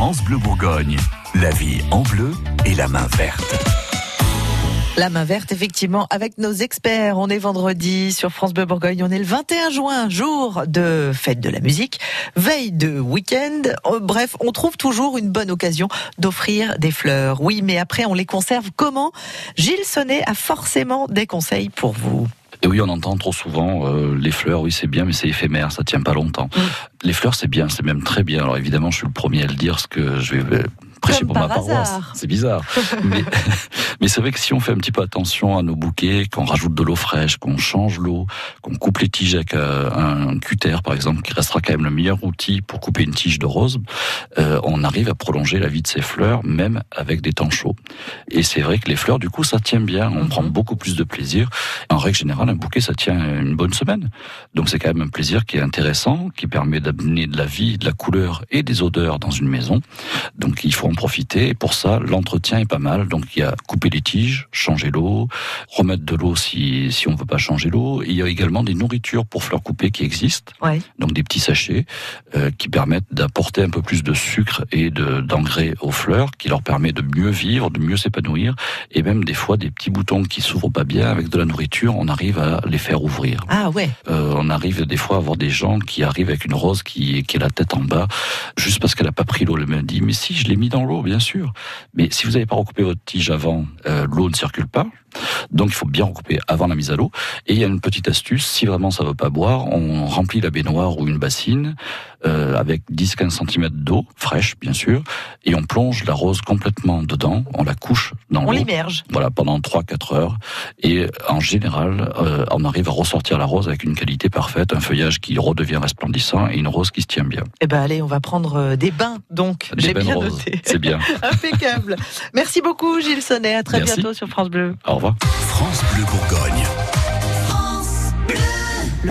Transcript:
France Bleu Bourgogne, la vie en bleu et la main verte. La main verte, effectivement, avec nos experts. On est vendredi sur France Bleu Bourgogne. On est le 21 juin, jour de fête de la musique, veille de week-end. Euh, bref, on trouve toujours une bonne occasion d'offrir des fleurs. Oui, mais après, on les conserve comment? Gilles Sonnet a forcément des conseils pour vous. Et oui, on entend trop souvent euh, les fleurs, oui c'est bien, mais c'est éphémère, ça tient pas longtemps. Mm. Les fleurs c'est bien, c'est même très bien. Alors évidemment, je suis le premier à le dire, ce que je vais euh, prêcher pour ma par paroisse. C'est bizarre. mais mais c'est vrai que si on fait un petit peu attention à nos bouquets, qu'on rajoute de l'eau fraîche, qu'on change l'eau, qu'on coupe les tiges avec euh, un cutter par exemple, qui restera quand même le meilleur outil pour couper une tige de rose, euh, on arrive à prolonger la vie de ces fleurs, même avec des temps chauds. Et c'est vrai que les fleurs, du coup, ça tient bien. On Mhm. prend beaucoup plus de plaisir. En règle générale, un bouquet, ça tient une bonne semaine. Donc c'est quand même un plaisir qui est intéressant, qui permet d'amener de la vie, de la couleur et des odeurs dans une maison. Donc il faut en profiter. Et pour ça, l'entretien est pas mal. Donc il y a couper les tiges, changer l'eau, remettre de l'eau si, si on veut pas changer l'eau. Il y a également des nourritures pour fleurs coupées qui existent. Ouais. Donc des petits sachets euh, qui permettent d'apporter un peu plus de sucre et de d'engrais aux fleurs, qui leur permet de mieux vivre, de mieux s'épanouir, et même des fois des petits boutons qui s'ouvrent pas bien avec de la nourriture, on arrive à les faire ouvrir. Ah ouais. Euh, on arrive des fois à voir des gens qui arrivent avec une rose qui, qui a la tête en bas, juste parce qu'elle a pas pris l'eau. Le mec dit mais si je l'ai mis dans l'eau, bien sûr. Mais si vous n'avez pas recoupé votre tige avant, euh, l'eau ne circule pas. Donc il faut bien recouper avant la mise à l'eau. Et il y a une petite astuce, si vraiment ça veut pas boire, on remplit la baignoire ou une bassine euh, avec 10-15 cm d'eau fraîche, bien sûr, et on plonge la rose complètement dedans, on la couche dans On l'eau. l'immerge. Voilà, pendant 3-4 heures. Et en général, euh, on arrive à ressortir la rose avec une qualité parfaite, un feuillage qui redevient resplendissant et une rose qui se tient bien. Eh ben allez, on va prendre euh, des bains, donc. Des J'ai bains de bien rose, c'est bien. Impeccable. Merci beaucoup, Gilles Sonnet. À très Merci. bientôt sur France Bleu. Au revoir. France Bleu Bourgogne.